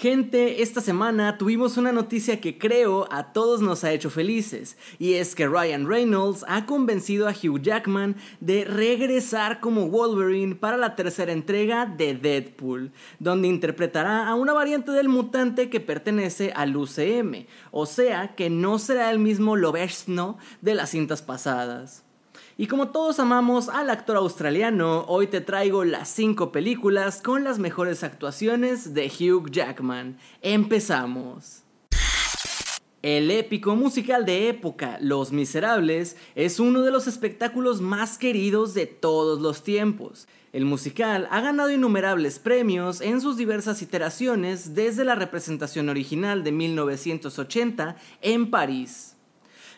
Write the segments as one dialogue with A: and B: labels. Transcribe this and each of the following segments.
A: Gente, esta semana tuvimos una noticia que creo a todos nos ha hecho felices, y es que Ryan Reynolds ha convencido a Hugh Jackman de regresar como Wolverine para la tercera entrega de Deadpool, donde interpretará a una variante del mutante que pertenece al UCM, o sea que no será el mismo Lobezno de las cintas pasadas. Y como todos amamos al actor australiano, hoy te traigo las 5 películas con las mejores actuaciones de Hugh Jackman. Empezamos. El épico musical de época, Los Miserables, es uno de los espectáculos más queridos de todos los tiempos. El musical ha ganado innumerables premios en sus diversas iteraciones desde la representación original de 1980 en París.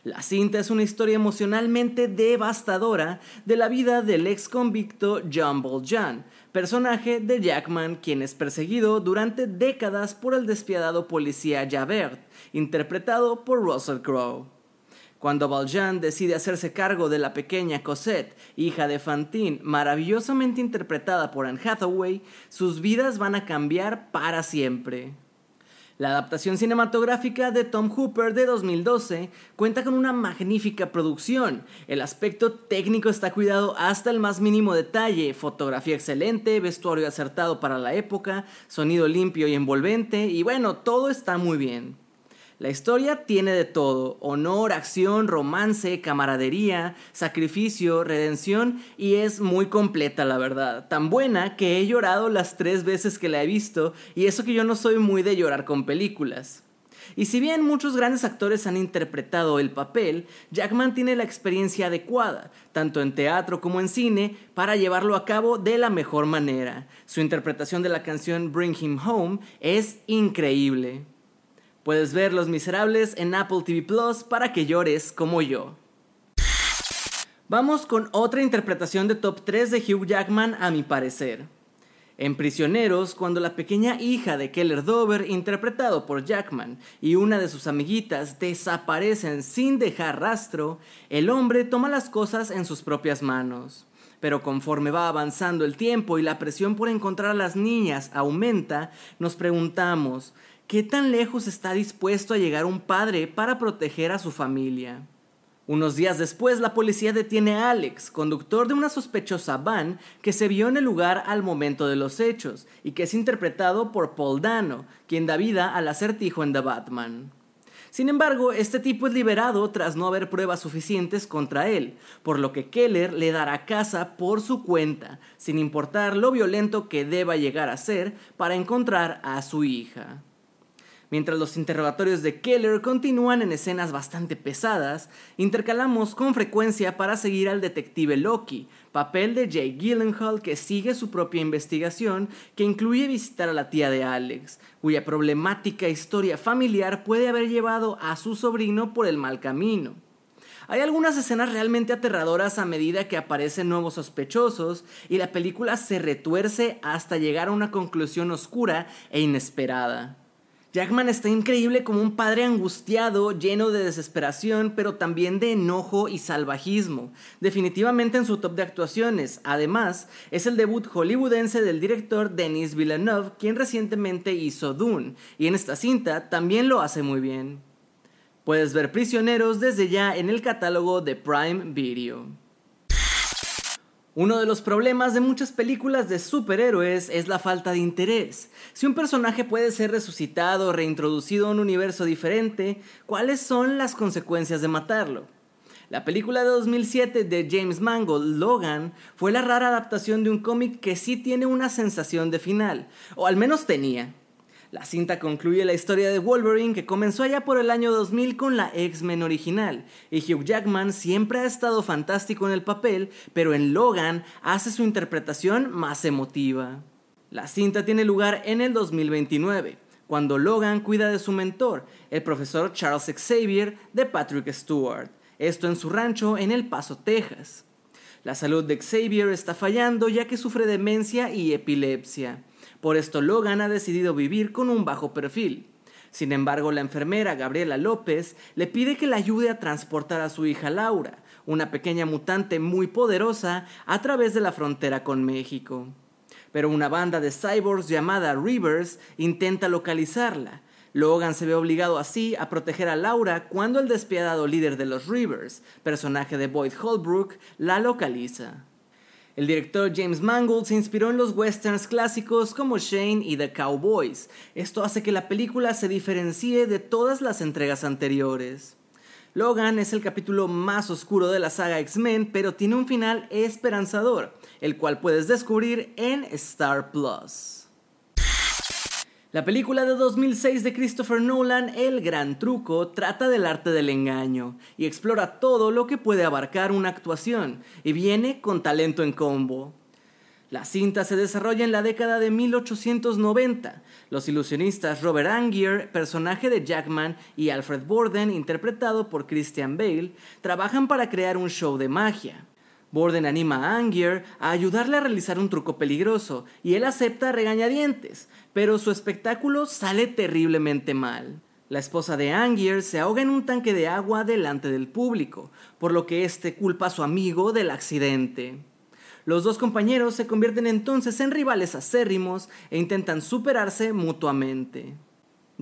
A: La cinta es una historia emocionalmente devastadora de la vida del ex convicto John Valjean, personaje de Jackman, quien es perseguido durante décadas por el despiadado policía Javert, interpretado por Russell Crowe. Cuando Valjean decide hacerse cargo de la pequeña Cosette, hija de Fantine, maravillosamente interpretada por Anne Hathaway, sus vidas van a cambiar para siempre. La adaptación cinematográfica de Tom Hooper de 2012 cuenta con una magnífica producción. El aspecto técnico está cuidado hasta el más mínimo detalle, fotografía excelente, vestuario acertado para la época, sonido limpio y envolvente y bueno, todo está muy bien. La historia tiene de todo, honor, acción, romance, camaradería, sacrificio, redención y es muy completa la verdad. Tan buena que he llorado las tres veces que la he visto y eso que yo no soy muy de llorar con películas. Y si bien muchos grandes actores han interpretado el papel, Jackman tiene la experiencia adecuada, tanto en teatro como en cine, para llevarlo a cabo de la mejor manera. Su interpretación de la canción Bring Him Home es increíble. Puedes ver Los Miserables en Apple TV Plus para que llores como yo. Vamos con otra interpretación de top 3 de Hugh Jackman a mi parecer. En Prisioneros, cuando la pequeña hija de Keller Dover, interpretado por Jackman, y una de sus amiguitas desaparecen sin dejar rastro, el hombre toma las cosas en sus propias manos. Pero conforme va avanzando el tiempo y la presión por encontrar a las niñas aumenta, nos preguntamos, ¿Qué tan lejos está dispuesto a llegar un padre para proteger a su familia? Unos días después, la policía detiene a Alex, conductor de una sospechosa van que se vio en el lugar al momento de los hechos y que es interpretado por Paul Dano, quien da vida al acertijo en The Batman. Sin embargo, este tipo es liberado tras no haber pruebas suficientes contra él, por lo que Keller le dará casa por su cuenta, sin importar lo violento que deba llegar a ser para encontrar a su hija. Mientras los interrogatorios de Keller continúan en escenas bastante pesadas, intercalamos con frecuencia para seguir al detective Loki, papel de Jay Gyllenhaal que sigue su propia investigación que incluye visitar a la tía de Alex, cuya problemática historia familiar puede haber llevado a su sobrino por el mal camino. Hay algunas escenas realmente aterradoras a medida que aparecen nuevos sospechosos y la película se retuerce hasta llegar a una conclusión oscura e inesperada. Jackman está increíble como un padre angustiado, lleno de desesperación, pero también de enojo y salvajismo. Definitivamente en su top de actuaciones. Además, es el debut hollywoodense del director Denis Villeneuve, quien recientemente hizo Dune, y en esta cinta también lo hace muy bien. Puedes ver Prisioneros desde ya en el catálogo de Prime Video. Uno de los problemas de muchas películas de superhéroes es la falta de interés. Si un personaje puede ser resucitado o reintroducido a un universo diferente, ¿cuáles son las consecuencias de matarlo? La película de 2007 de James Mangold, Logan, fue la rara adaptación de un cómic que sí tiene una sensación de final, o al menos tenía. La cinta concluye la historia de Wolverine que comenzó allá por el año 2000 con la X-Men original, y Hugh Jackman siempre ha estado fantástico en el papel, pero en Logan hace su interpretación más emotiva. La cinta tiene lugar en el 2029 cuando Logan cuida de su mentor, el profesor Charles Xavier de Patrick Stewart, esto en su rancho en El Paso, Texas. La salud de Xavier está fallando ya que sufre demencia y epilepsia. Por esto Logan ha decidido vivir con un bajo perfil. Sin embargo, la enfermera Gabriela López le pide que le ayude a transportar a su hija Laura, una pequeña mutante muy poderosa, a través de la frontera con México. Pero una banda de cyborgs llamada Rivers intenta localizarla. Logan se ve obligado así a proteger a Laura cuando el despiadado líder de los Rivers, personaje de Boyd Holbrook, la localiza. El director James Mangold se inspiró en los westerns clásicos como Shane y The Cowboys. Esto hace que la película se diferencie de todas las entregas anteriores. Logan es el capítulo más oscuro de la saga X-Men, pero tiene un final esperanzador, el cual puedes descubrir en Star Plus. La película de 2006 de Christopher Nolan, El Gran Truco, trata del arte del engaño y explora todo lo que puede abarcar una actuación y viene con talento en combo. La cinta se desarrolla en la década de 1890. Los ilusionistas Robert Angier, personaje de Jackman, y Alfred Borden, interpretado por Christian Bale, trabajan para crear un show de magia. Borden anima a Angier a ayudarle a realizar un truco peligroso y él acepta regañadientes, pero su espectáculo sale terriblemente mal. La esposa de Angier se ahoga en un tanque de agua delante del público, por lo que éste culpa a su amigo del accidente. Los dos compañeros se convierten entonces en rivales acérrimos e intentan superarse mutuamente.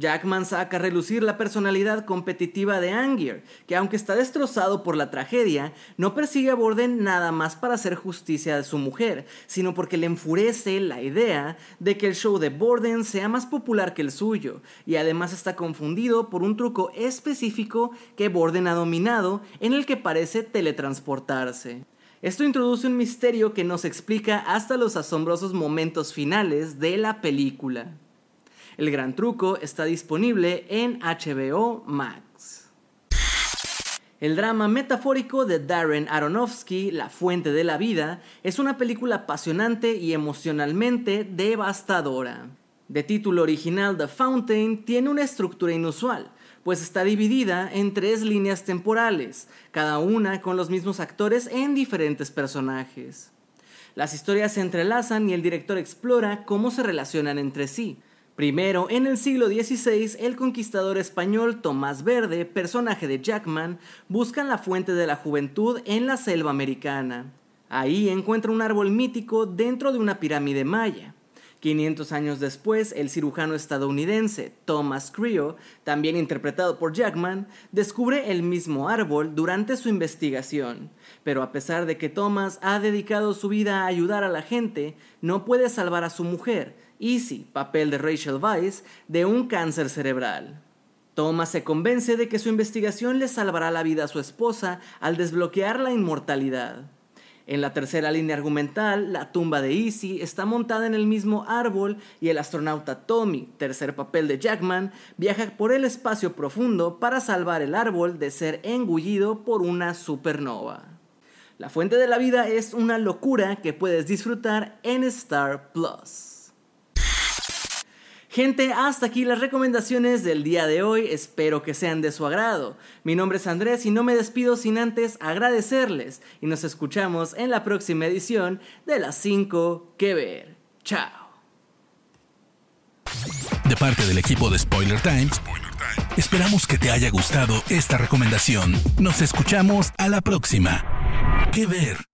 A: Jackman saca a relucir la personalidad competitiva de Angier, que aunque está destrozado por la tragedia, no persigue a Borden nada más para hacer justicia de su mujer, sino porque le enfurece la idea de que el show de Borden sea más popular que el suyo, y además está confundido por un truco específico que Borden ha dominado en el que parece teletransportarse. Esto introduce un misterio que nos explica hasta los asombrosos momentos finales de la película. El Gran Truco está disponible en HBO Max. El drama metafórico de Darren Aronofsky, La Fuente de la Vida, es una película apasionante y emocionalmente devastadora. De título original The Fountain, tiene una estructura inusual, pues está dividida en tres líneas temporales, cada una con los mismos actores en diferentes personajes. Las historias se entrelazan y el director explora cómo se relacionan entre sí. Primero, en el siglo XVI, el conquistador español Tomás Verde, personaje de Jackman, busca la fuente de la juventud en la selva americana. Ahí encuentra un árbol mítico dentro de una pirámide maya. 500 años después, el cirujano estadounidense Thomas Creo, también interpretado por Jackman, descubre el mismo árbol durante su investigación. Pero a pesar de que Thomas ha dedicado su vida a ayudar a la gente, no puede salvar a su mujer, Easy, papel de Rachel Weisz, de un cáncer cerebral. Thomas se convence de que su investigación le salvará la vida a su esposa al desbloquear la inmortalidad. En la tercera línea argumental, la tumba de Easy está montada en el mismo árbol y el astronauta Tommy, tercer papel de Jackman, viaja por el espacio profundo para salvar el árbol de ser engullido por una supernova. La fuente de la vida es una locura que puedes disfrutar en Star Plus. Gente, hasta aquí las recomendaciones del día de hoy, espero que sean de su agrado. Mi nombre es Andrés y no me despido sin antes agradecerles y nos escuchamos en la próxima edición de las 5 que ver. Chao.
B: De parte del equipo de Spoiler Times, esperamos que te haya gustado esta recomendación. Nos escuchamos a la próxima. Que ver.